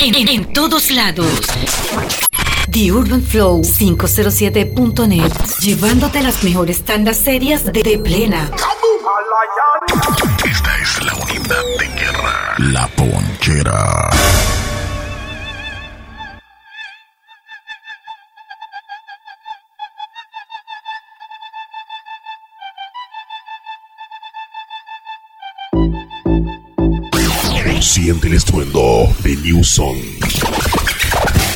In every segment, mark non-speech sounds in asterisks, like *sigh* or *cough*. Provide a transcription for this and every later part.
En, todos lados. The Urban Flow 507.net. Llevándote las mejores tandas serias de, de plena. Esta es la unidad de guerra. La ponchera. Siente el estruendo de New Song.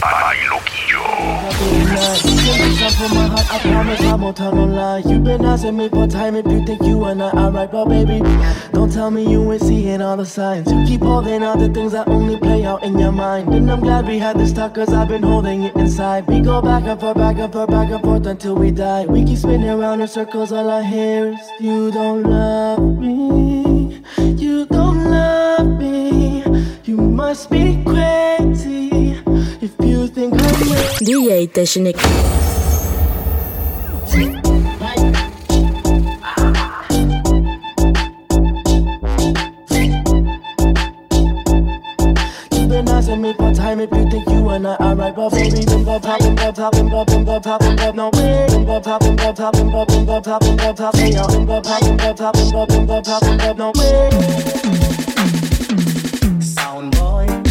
Ay, loquillo. from my I promise I won't tell no. You've been asking me for time if you think you and I are right, but baby, don't tell me you ain't seeing all the signs. You keep holding out the things that only play out in your mind. And I'm glad we had this talk, cause I've been holding it inside. We go back and forth, back and forth, back and forth until we die. We keep spinning around in circles, all I hear is, You don't love me, you don't love me must be crazy if you think I'm DJ Technic. Me for time if you think you are not alright, but baby, bum bum poppin', bum poppin', bum bum bum poppin', bum no way, bum bum poppin', bum poppin', bum bum bum poppin', bum poppin', yo, bum bum poppin', bum poppin', bum bum bum poppin', bum no way. Town boy.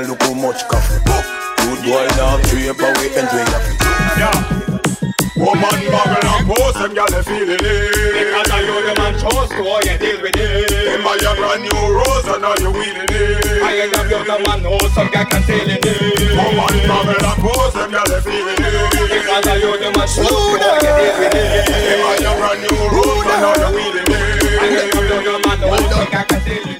And look how much coffee. Good boy now, three up away and drink Yeah. Woman bubble and pose, them gyal they feeling it. Because I know the man chose to oh, how you deal with it. Them buy a brand new rose and now you wheeling it. I ain't a young man, know some guy can tell it. Woman bubble and pose, them gyal they feeling it. Because I know the man chose to oh, how you deal with it. Them buy a brand new rose and now you wheeling it. I ain't a young man, know some guy can tell it.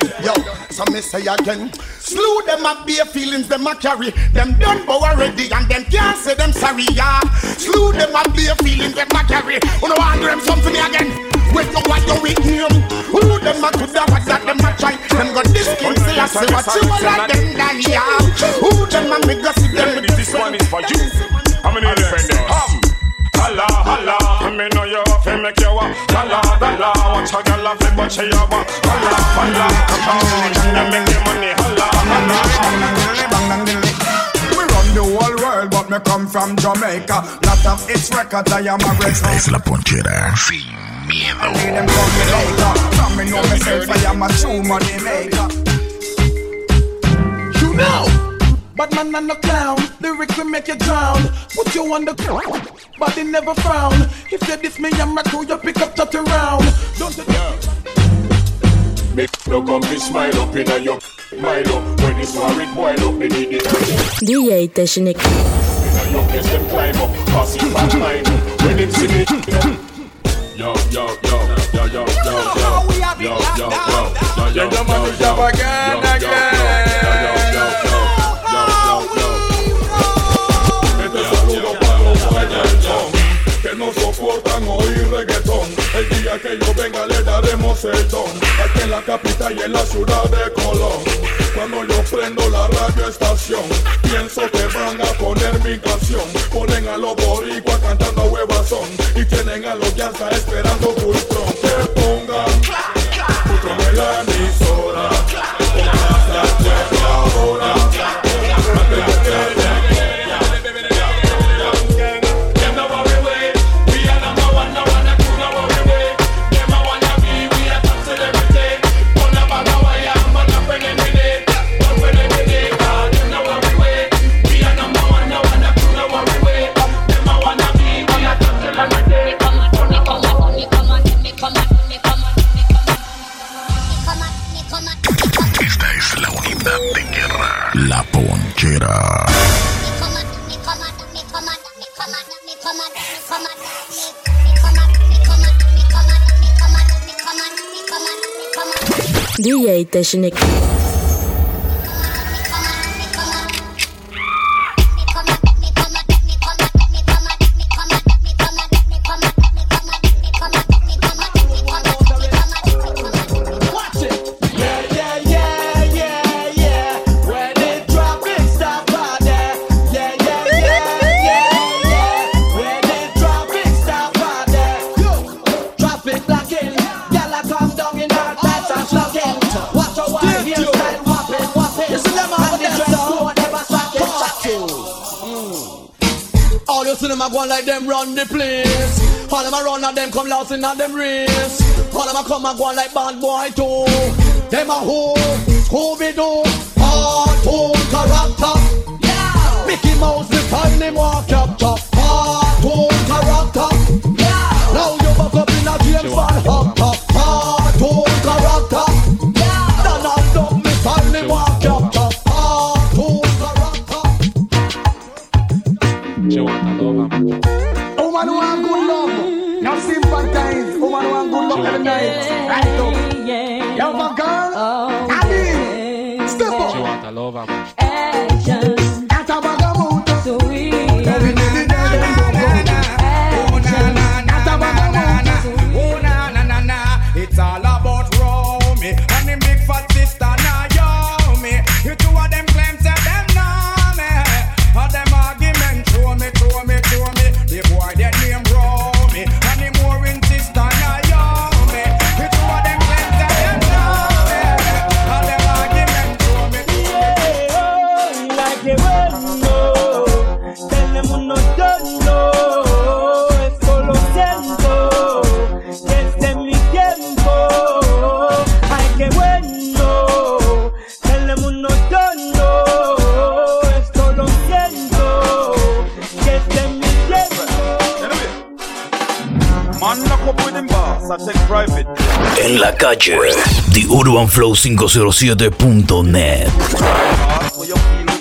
So me say again. Slew them up bare feelings, them a carry. Them done bow already and them can't say them sorry, yeah. Slew them up bare feelings, them a carry. Who no want them something me again? When you want your weak name Who them a could have that them a try Them got this king say I say what you want like them done yeah Who them a make us see them This one is for you How many friends Hum Holla, holla, me know you fi make you walk. Holla, holla, watch a girl a flip but she a walk. Holla, holla, come on, and make you money. Holla, holla. We run the whole world, but me come from Jamaica. Lot of its records, I am a great es la ponchera sin miedo. See them come me later. From me know myself, I am a true money maker. You know, but man, I'm no clown. Lyrics will make you drown. Put you on the ground, but they never frown. If you diss me, I'm not cool. You pick up, touch around. Don't you Make no come be smile up inna your mind up. When this war it boil up, they need it. DJ Technic. Inna your place them climb up, pass it back mine. When them see me, yo yo yo yo yo yo yo yo yo yo yo yo yo yo man to jump again again. No soportan oír reggaetón. El día que yo venga le daremos el don. Aquí en la capital y en la ciudad de Colón. Cuando yo prendo la radio estación, pienso que van a poner mi canción. Ponen a los boricuas cantando a huevazón. Y tienen a los yanza esperando Fultron. Que pongan Fultron Dashi Nikki. Them a go like them run the place. All them a run and them come lost in them race. All them a come and go like bad boy too. Them a who, Scooby Doo, cartoon character. Yeah. Mickey Mouse the time him walk up top. Night.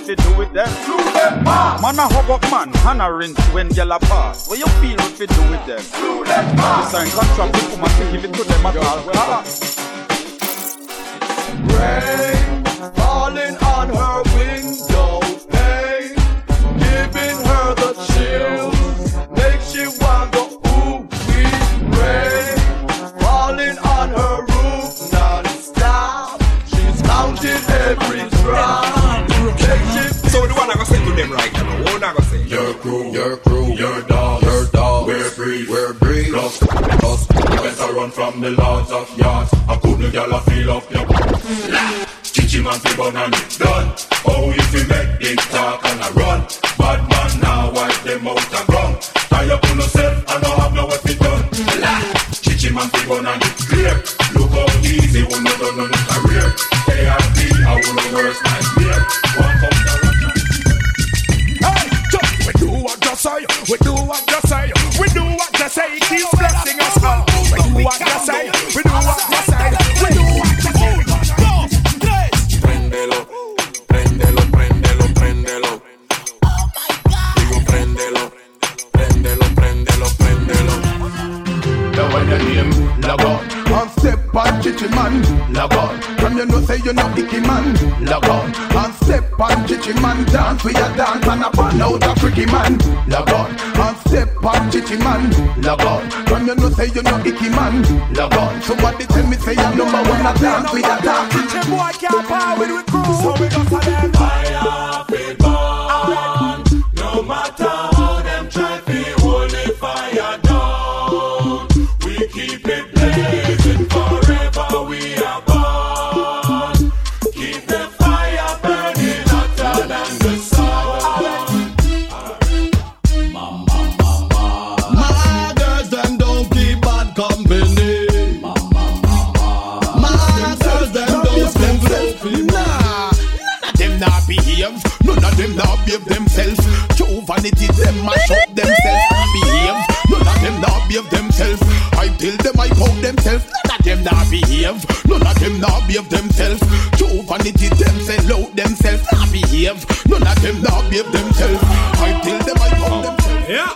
You do with them? Man a hug up man, and a rinse when gyal a pass. What you feel if you do with them? You sign contract with give it to them at all. Rain falling on her window pane, giving her the chills, makes want to Your crew, your crew, your dog, your dog. We're free, we're free. Us, us. You better run from the lords of yards. I couldn't a feel of your. *laughs* Chichi man fi bun and it done. Oh, if you make it talk and I run, bad man now wipe them out and run. Tie up on yourself I have no what it done. *laughs* Chichi man fi bun and it clear. Look how easy when you done on the career. ARP, I will worst nightmare. One come say, we do what you say, we do what you say, keep blessing us all. We do what you say, we do what you say, we do what you say. Prendelo, prendelo, prendelo, prendelo. Digo. Now when log on on chichi man. Log on. From you know say you no icky man. Log on. And step on chichi man. Dance we a dance and a burn out a freaky man. Log on. And step on chichi man. Log on. From you know say you no icky man. Log on. Somebody tell me say you number one a dance we a dance. Chichi boy can't power with we crew, so we got to them. Fire fi burn. No matter behave themselves. True vanity, them mash up themselves. Behave. None of them not behave themselves. I tell them I pound themselves. None of them not behave. None of them not behave themselves. True vanity, them sell out themselves. Not behave. None of them not behave themselves. I tell them I pound themselves. Yeah.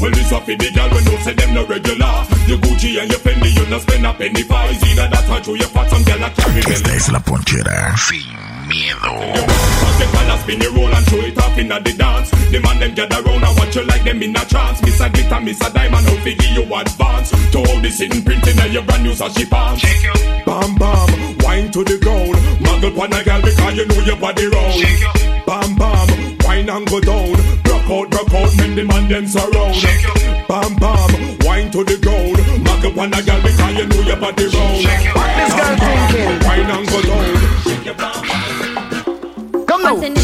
Well, this up in the girl when you say them no regular. Your Gucci and your Fendi, you no spend a penny for. It's either that or you fat some girl a carry them. Esta es la ponchera sin miedo. Cause the palace spin you roll and show it off in the dance. The man them gather round and watch you like them in a trance. Miss a glitter, miss a diamond, how fi give you advance. To all the sitting printing your brand new sashi pants. Bam bam, wine to the ground. Muggle pon a girl because you know your body round. Bam bam, wine and go down. Broke out, broke out, make the man them surround. Bam bam, wine to the ground. Muggle pon a girl because you know your body round. What this girl thinking? Wine and go down.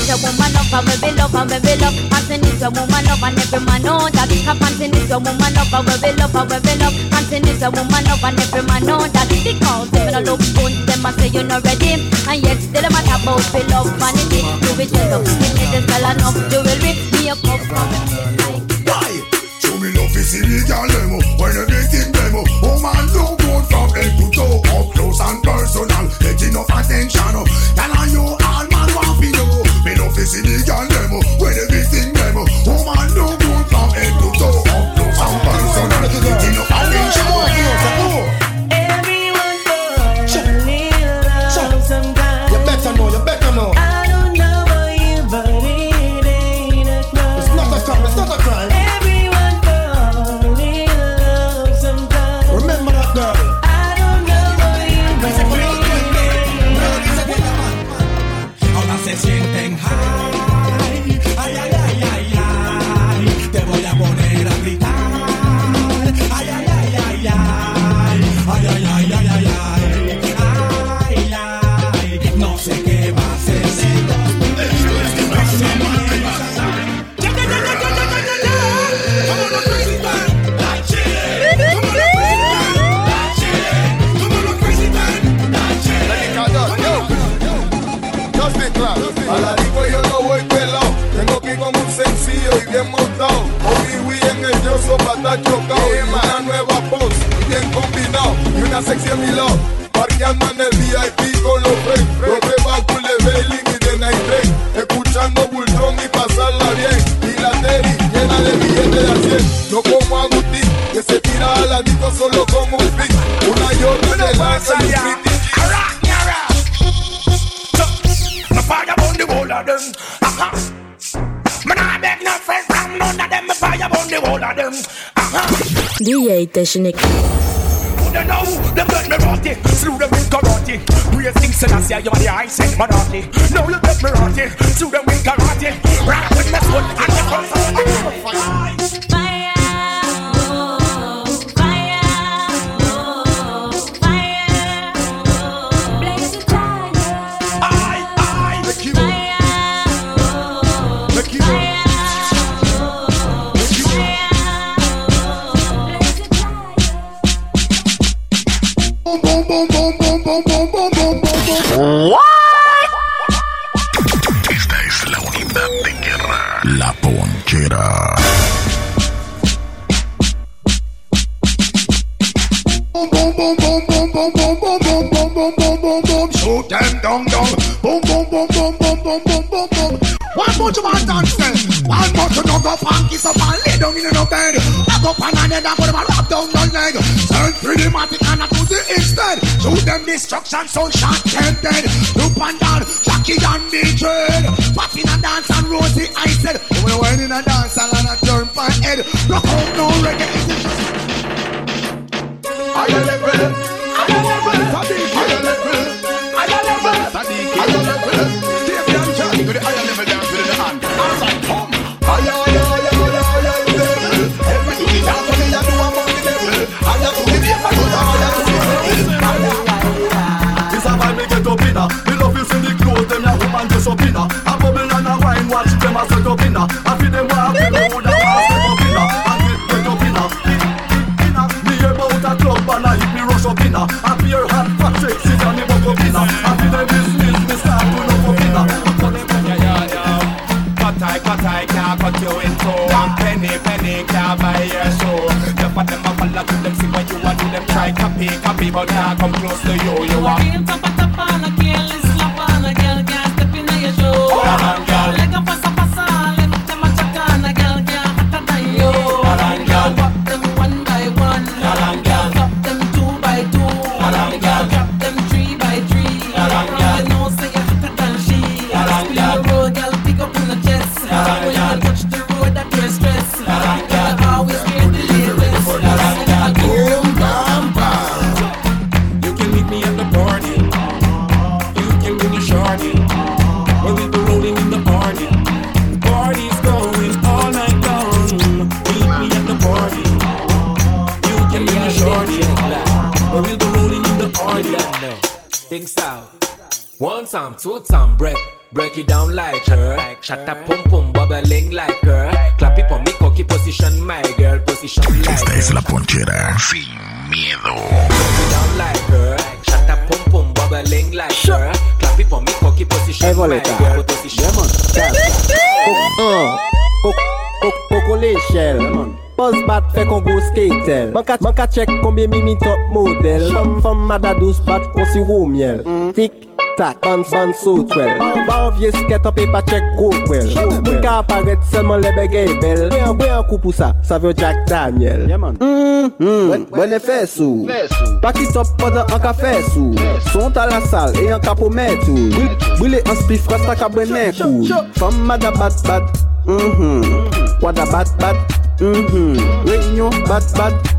Is a woman up and we be love and we be love. Panting is a woman up and every man know that. A panting is a woman up and we be love and we be love. Panting is a woman up and every man know that. Because them no look good, them a say you're not ready. And yet still them a talk about we love vanity. We tell them, give me the spell enough jewelry. Me a cup from Why? Show me love is illegal demo When everything demo Oh man no good from head to toe Up close and personal Get enough attention oh. DJ Technic. Who they me rotty. Slew them with karate. Praise King Selassie, you are the I sent Manati. Now you get me rotty. Slew them with karate. Rock with my soul and the Boom, boom, boom, boom, boom, boom, boom, boom, boom, boom, boom, boom. Shoot them down, down. Boom, boom, boom, boom, boom, boom, boom, boom, boom. One more to one dance then. One more to up and kiss up and lay down in a bed. Knock up and head and put them a rub down your leg. Turn pretty matic and a pussy instead. Shoot them destruction, so shot them dead. Loop and down, Jackie and Betrayed. Popping a dance and Rosie, I said. When I went in a dance and I turn my head. Rock out no reggae, it's to the the I do the do the to the to the a me up inna. Copy, copy, but come close to you. You are. Shut up, pum pum, bubbling like her. Clap it for me, cocky position, my girl, position like Esta es la ponchera. Sin miedo. Down like her. Shut up, pum pum, bubbling like her. Clap it for me, cocky position, Hey, my girl, position. Bat fè kon go skatel Man ka, mimi top model Fom fom madadous bat kon si wou miel Tik tak, ban ban sou twel. Ban vie sket an pe pa chek go kwel. Moun ka aparet selman le begay e bel. Bwe an bwe an kou pou sa, sa vyo Jack Daniel. Mm-hmm. Mwen e fè sou. Paki top podan an ka fè sou. Sont a la sal e an ka pou mè tou Bwile an spi fras ta ka bwene kou. Fom mada bat bat. Mm-hmm. Wada bat bat. Mm-hmm. Renyon bat bat.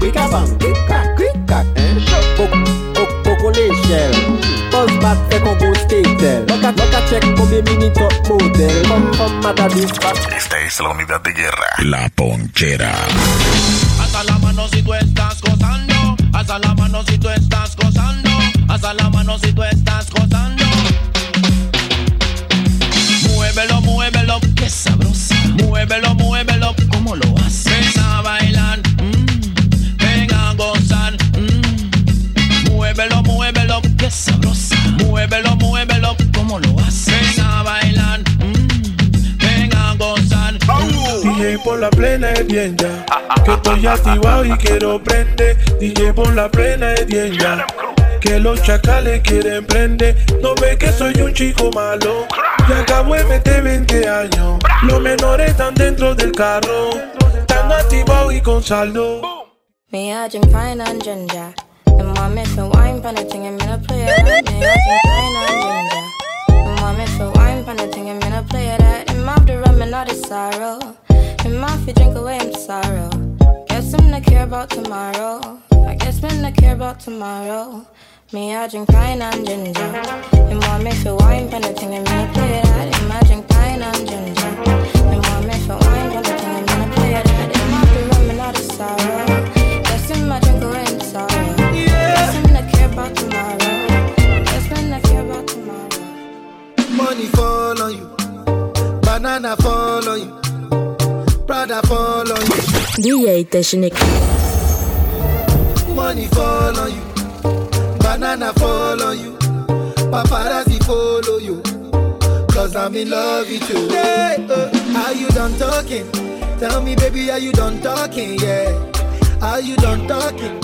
Bwika bang, bwika, kwika. Fok l'échelle Pos bat fè kon go skatel Maka, maka check konbyen mini top model Esta es la unidad de guerra. La ponchera. Alza la mano si tú estás gozando. Alza la mano si tú estás gozando. Alza la mano si tú estás gozando. Muévelo, muévelo, qué sabrosa. Muévelo, muévelo, Muévelo, muévelo, ¿cómo lo haces? Ven a bailar, mm, ven a gozar. DJ por la plena es bien ya. Que estoy activado y quiero prender. DJ por la plena es bien ya. Que los chacales quieren prender. No ve que soy un chico malo. Ya acabo de meter 20 años. Los menores están dentro del carro. Están activados y con saldo. Me drink fine and ginger. The wine thing, I'm. I ginger. Wine thing, I'm the rum and all sorrow. You drink away sorrow. Guess I'm not care about tomorrow. I guess not care about tomorrow. Me, I drink pine and ginger. Me for I'm gonna play it out. Imagine pine and ginger. Me for I'm gonna play it rum and all sorrow. About tomorrow. Guess men I care about tomorrow. Money fall on you, banana fall on you. Prada fall on you. DJ Technic. Money fall on you. Banana fall on you. Paparazzi follow you. Cause I'm in love with you. Hey, uh, are you done talking? Tell me, baby, are you done talking? Yeah. Are you done talking?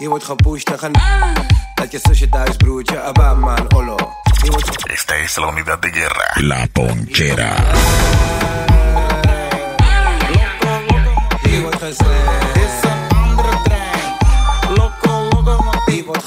Je wordt gepusht en gaan. Dat je zusje thuis, broertje, abba, man, olo. Je wordt ge- Esta es la unidad de guerra. La ponchera. Je wordt geslecht. Is een andere trein. Loco, locomotief. Wordt.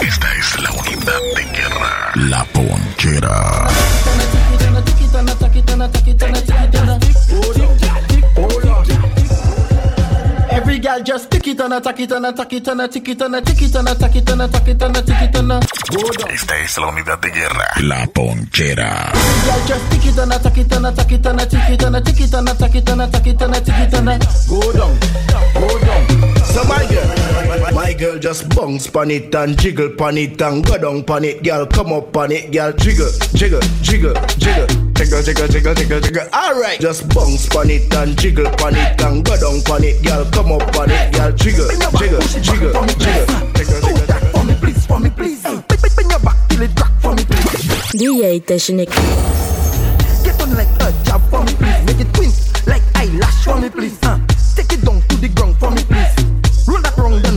Esta es la unidad de guerra, la ponchera. Girl just tick it and attack it and attack it and tick it and tick it and attack it and attack it and tick it and go down. Esta es la unidad de guerra. La ponchera. Every girl just tick it and attack it and attack it and tick it and tick it and attack it and attack it and tick it and go down, go down. So my girl, my girl just bounce pon it and jiggle pon it and go down pon it, girl. Come up pon it, girl. Jiggle, jiggle, jiggle, jiggle, jiggle, jiggle, jiggle, jiggle, jiggle. All right, just bounce pon it and jiggle pon it and go down pon it, girl. Come up pon it, girl. Jiggle, jiggle, jiggle, jiggle, jiggle, jiggle. For me, please, for me, please. Bend your back till it crack for me, please. DJ Technic. Get on like a jab for me, please. Make it twist like eyelash for me, please. Uh, take it down to the ground for me, please. Roll that wrong, then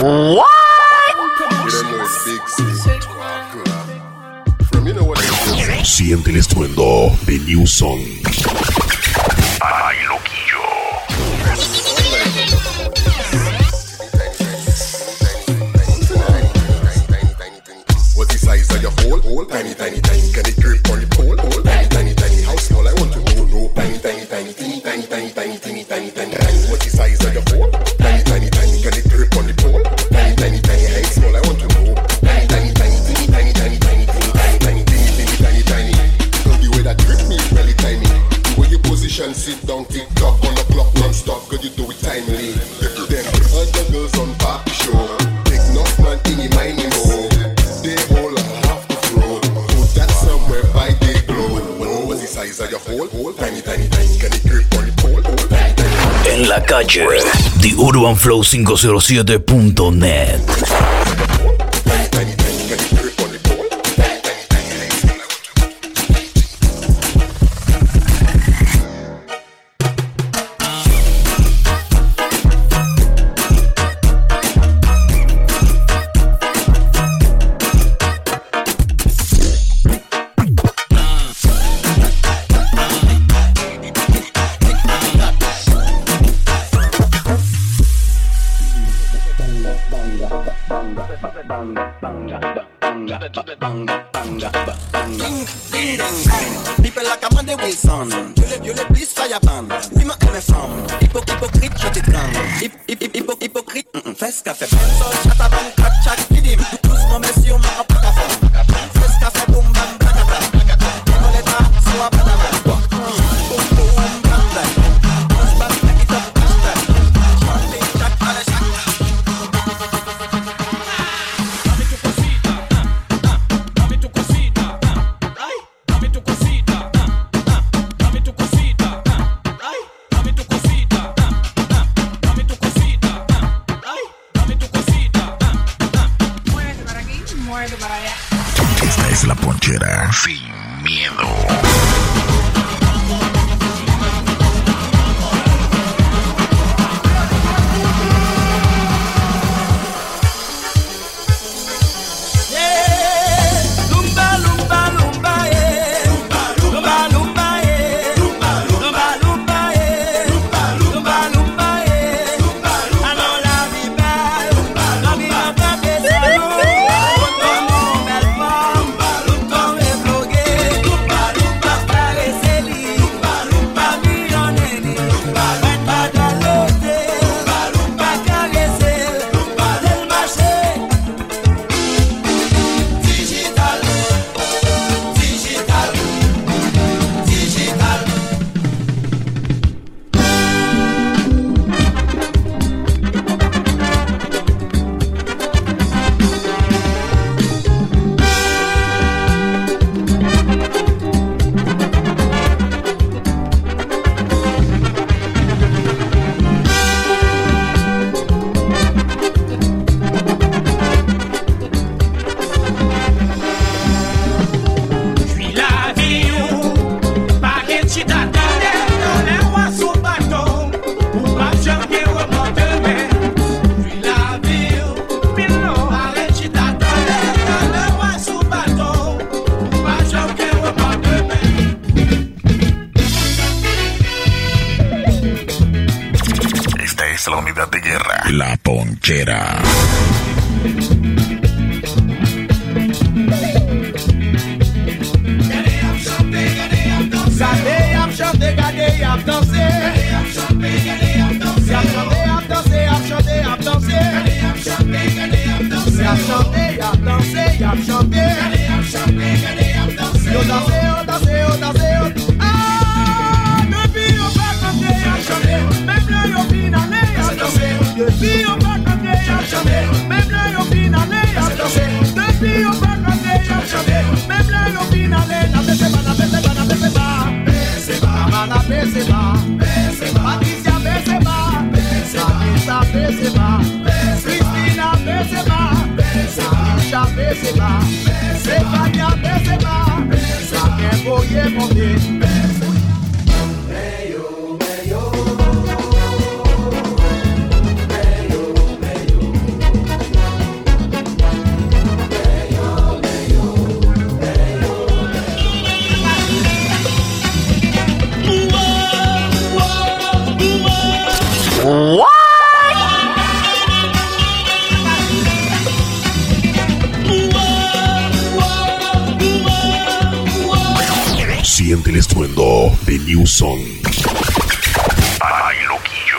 What? Siente el estruendo de New Song. Size of your hole? Tiny, tiny, tiny. OneFlow507.net. negra. Fin. siente el estruendo de New Song. ¡Ay, loquillo!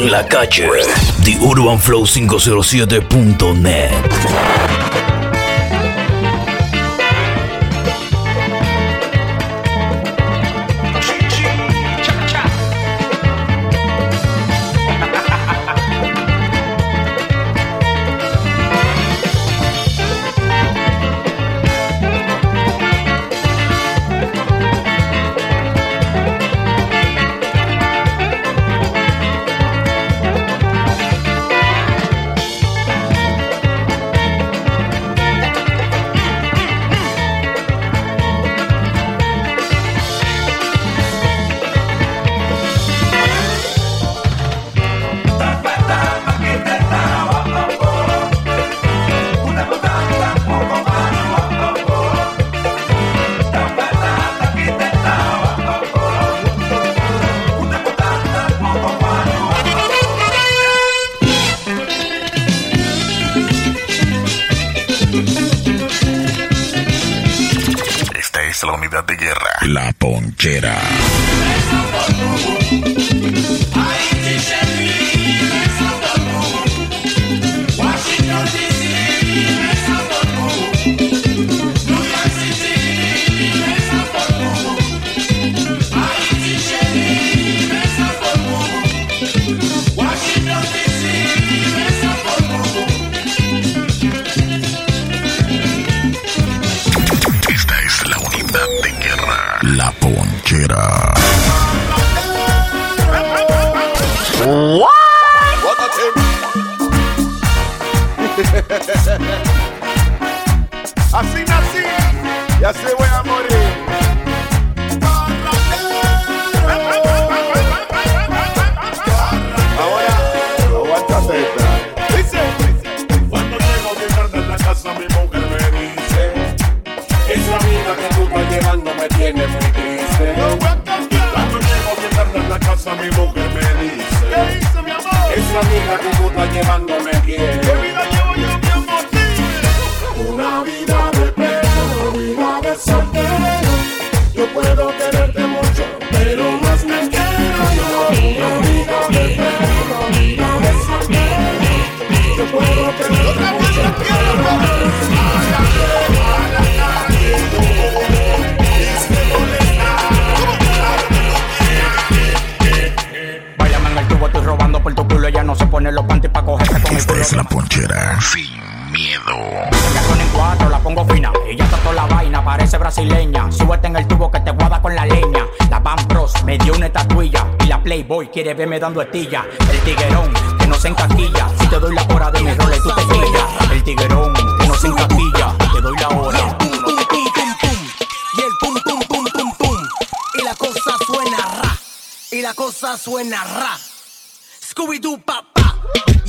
en la calle. TheUrbanFlow507.net lonchera. What? *laughs* Así nací y así voy Esa amiga que tú estás llevándome quiere. ¿Qué vida llevo yo mi amor? Una vida de pena, vida de soltero. Yo puedo Ella pone los panties pa' cogerse con el Esta culo. es la ponchera. Sin miedo. Ya son en cuatro, la pongo fina. Ella está toda la vaina, parece brasileña. Súbete en el tubo que te guada con la leña. La Van Bros me dio una estatuilla. Y la Playboy quiere verme dando estilla. El tiguerón que no se encaquilla. Si te doy la hora de mi rol, tú te pillas. El tiguerón que no se encaquilla. Te doy la hora. Y el pum pum pum pum pum. Y la cosa suena ra. Y la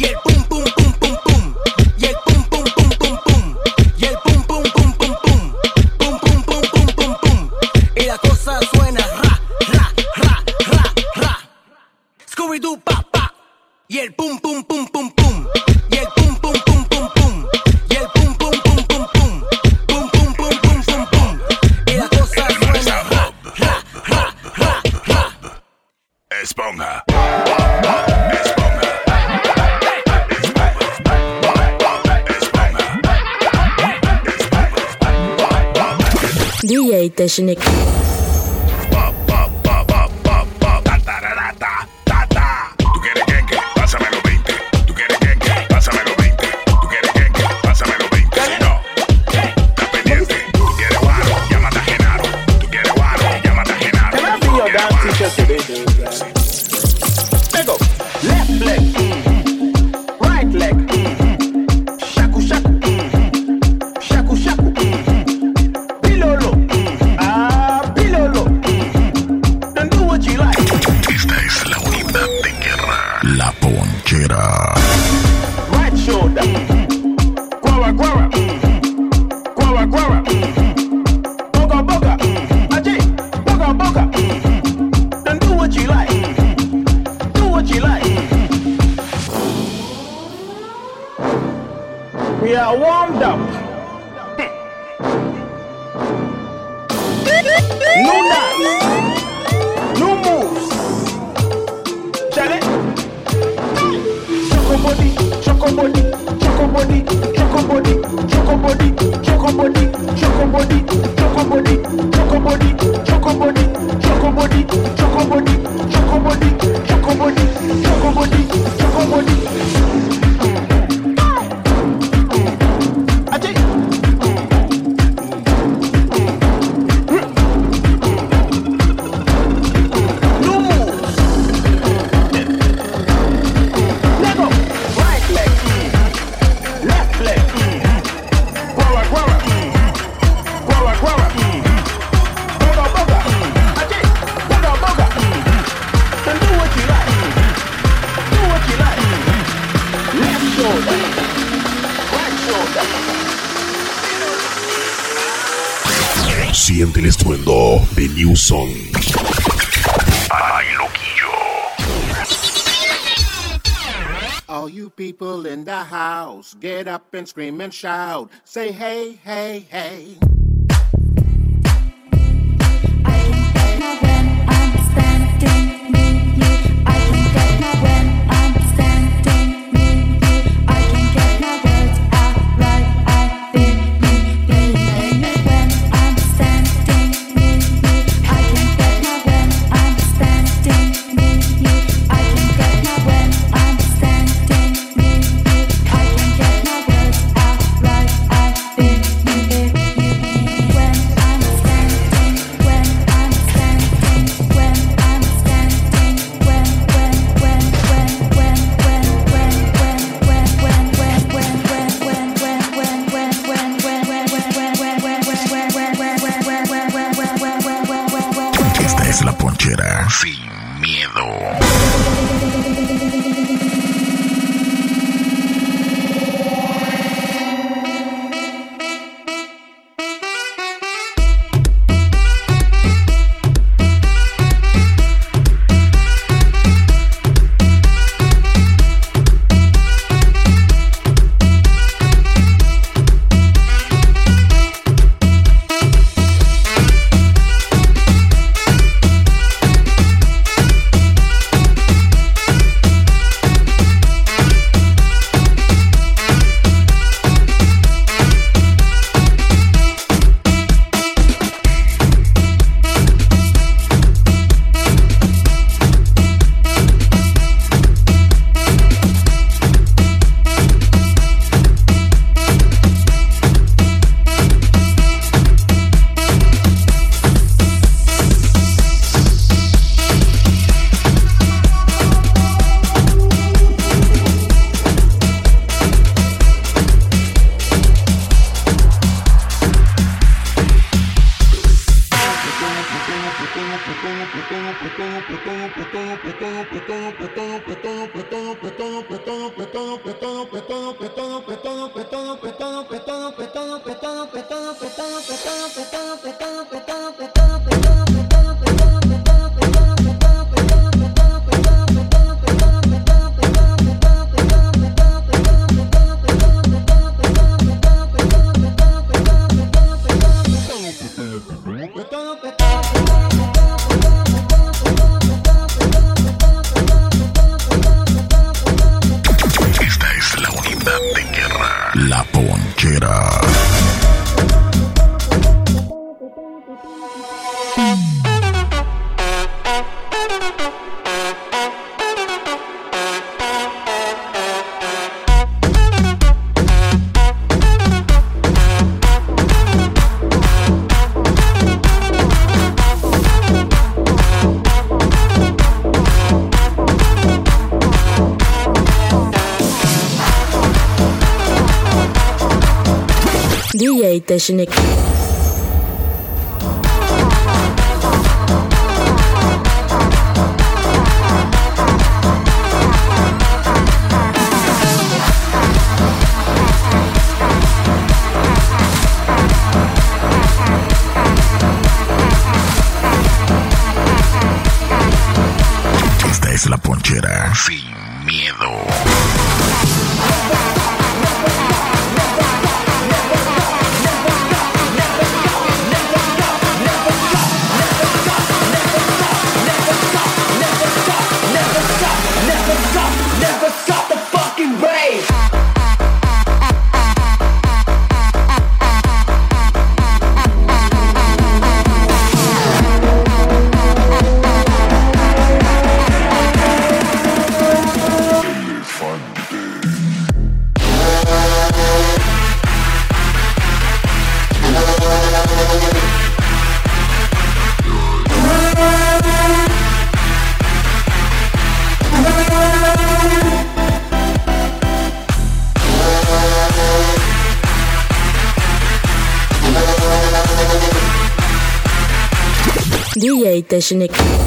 El destination. We are warmed up. No dance. No moves. Choco body, choco body, choco body, choco body, choco body, choco body, choco body, choco body, choco body, choco body, choco body, choco body, choco body, choco body, choco body, choco body. House, get up and scream and shout. Say hey, hey, hey. Esta es la ponchera. Sí. DJ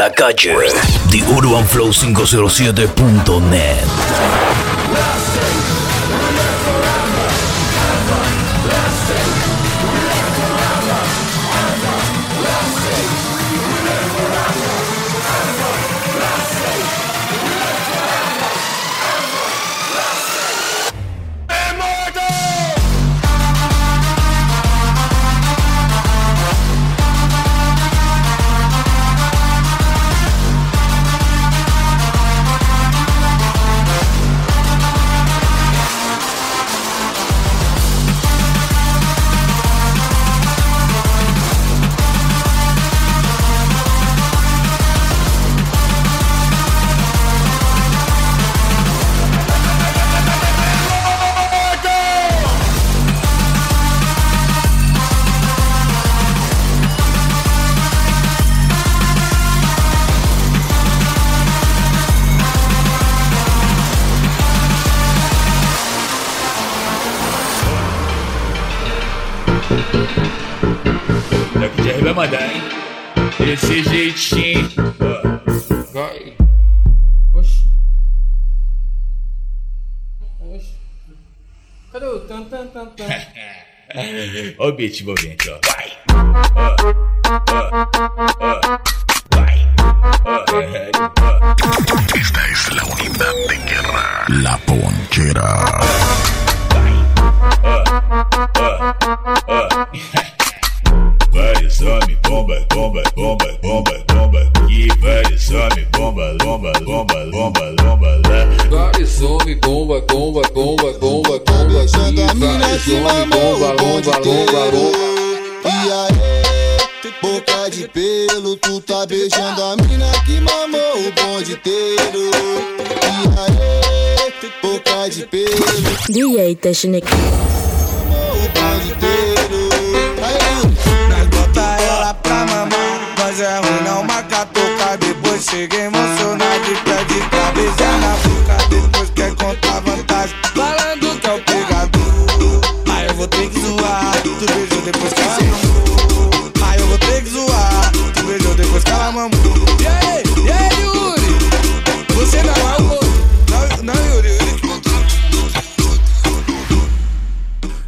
la calle, The Urban Flow 507.net. Daqui já vai mandar, hein? Desse jeitinho. ó. Vai. Oxi. Oxi. Cadê o tan tan tan tan? *laughs* Ó o beat envolvente, ó. Vai. Ó. Ó. Ó. Vai. Ó. Esta es la unidad de guerra. La ponchera. Ó. *laughs* bomba, bomba, bomba, bomba, bomba. Que vale some, bomba, bomba, bomba, bomba, bomba lá. Vale some, bomba, bomba, bomba, bomba, bomba. Que vale some, bomba, bomba, bomba, bomba. E aí, boca de pelo, tu tá beijando a mina que mamou o bonde inteiro. E aí, boca de pelo. DJ Technic. Mamou o bonde inteiro. É ruim não marca tocar. Depois chega emocionado e pede beijar na boca. Depois quer contar vantagem, falando que é o pegador. Aí eu vou ter que zoar, tu beijou depois que ela mamou. Aí eu vou ter que zoar, tu beijou depois que ela mamou.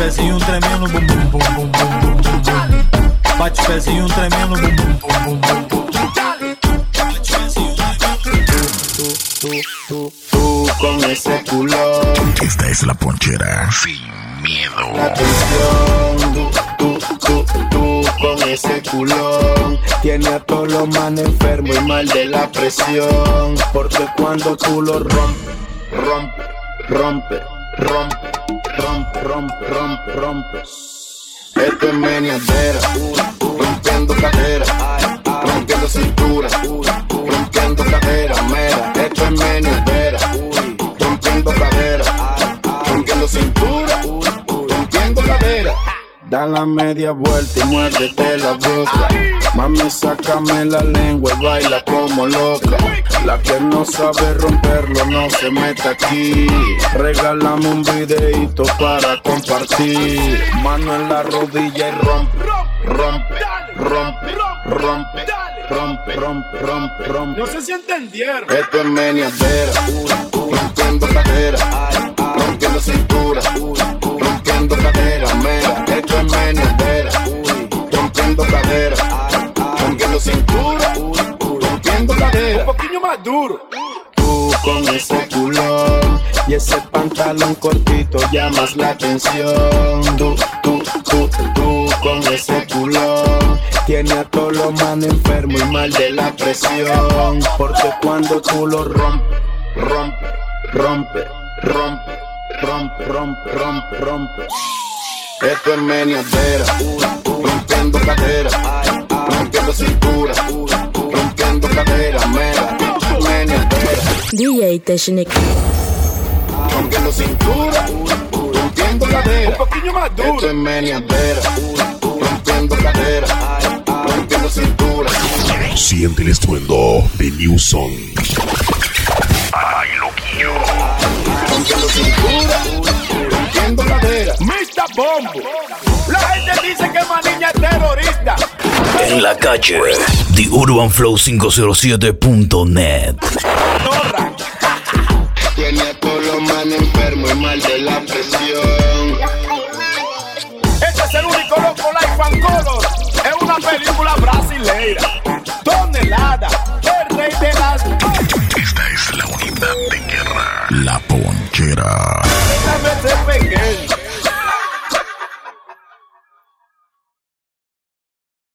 pezinho tremendo, bum bum bum bum bum bum bum. Tremendo, bum bum bum bum bum bum. Con ese culo. Esta es la ponchera sin miedo. Tú, tú, tú, con ese culón. Tiene a todos los enfermos y mal de la presión. Porque cuando tú lo rompe, rompe, rompe rompe, rompe, rompe. Esto es meniadera, rompiendo cadera, rompiendo cintura, Da la media vuelta y muérdete la boca. Mami, sácame la lengua y baila como loca. La que no sabe romperlo no se mete aquí. Regálame un videito para compartir. Mano en la rodilla y rompe, rompe, rompe, rompe, rompe, rompe, rompe, rompe. No sé si entendieron. Esto es meniadera, rompiendo cadera, rompiendo cintura, duro. Tú con ese culón y ese pantalón cortito llamas la atención. Tú, tú, tú, tú con ese culón tiene a todos los manes enfermos y mal de la presión. Porque cuando tú lo rompes, rompe, rompe, rompe, rompe, rompe, rompe, rompe. Esto es meniadera, rompiendo cadera, rompiendo cintura, rompiendo cadera, mera. DJ Technic. rompiendo cintura, rompiendo cadera. Un poquillo más duro. Esto es meniadera, rompiendo cadera, rompiendo cintura. Siente el estruendo de New Song. Rompiendo cintura, rompiendo cadera. Bombo. La gente dice que Maniña es terrorista. En la calle, TheUrbanFlow507.net. Tiene a todos los manes enfermos y mal de la presión. Este es el único loco Life and Color. Es una película brasileira. Tonelada. El rey de las. Esta es la unidad de guerra. La ponchera.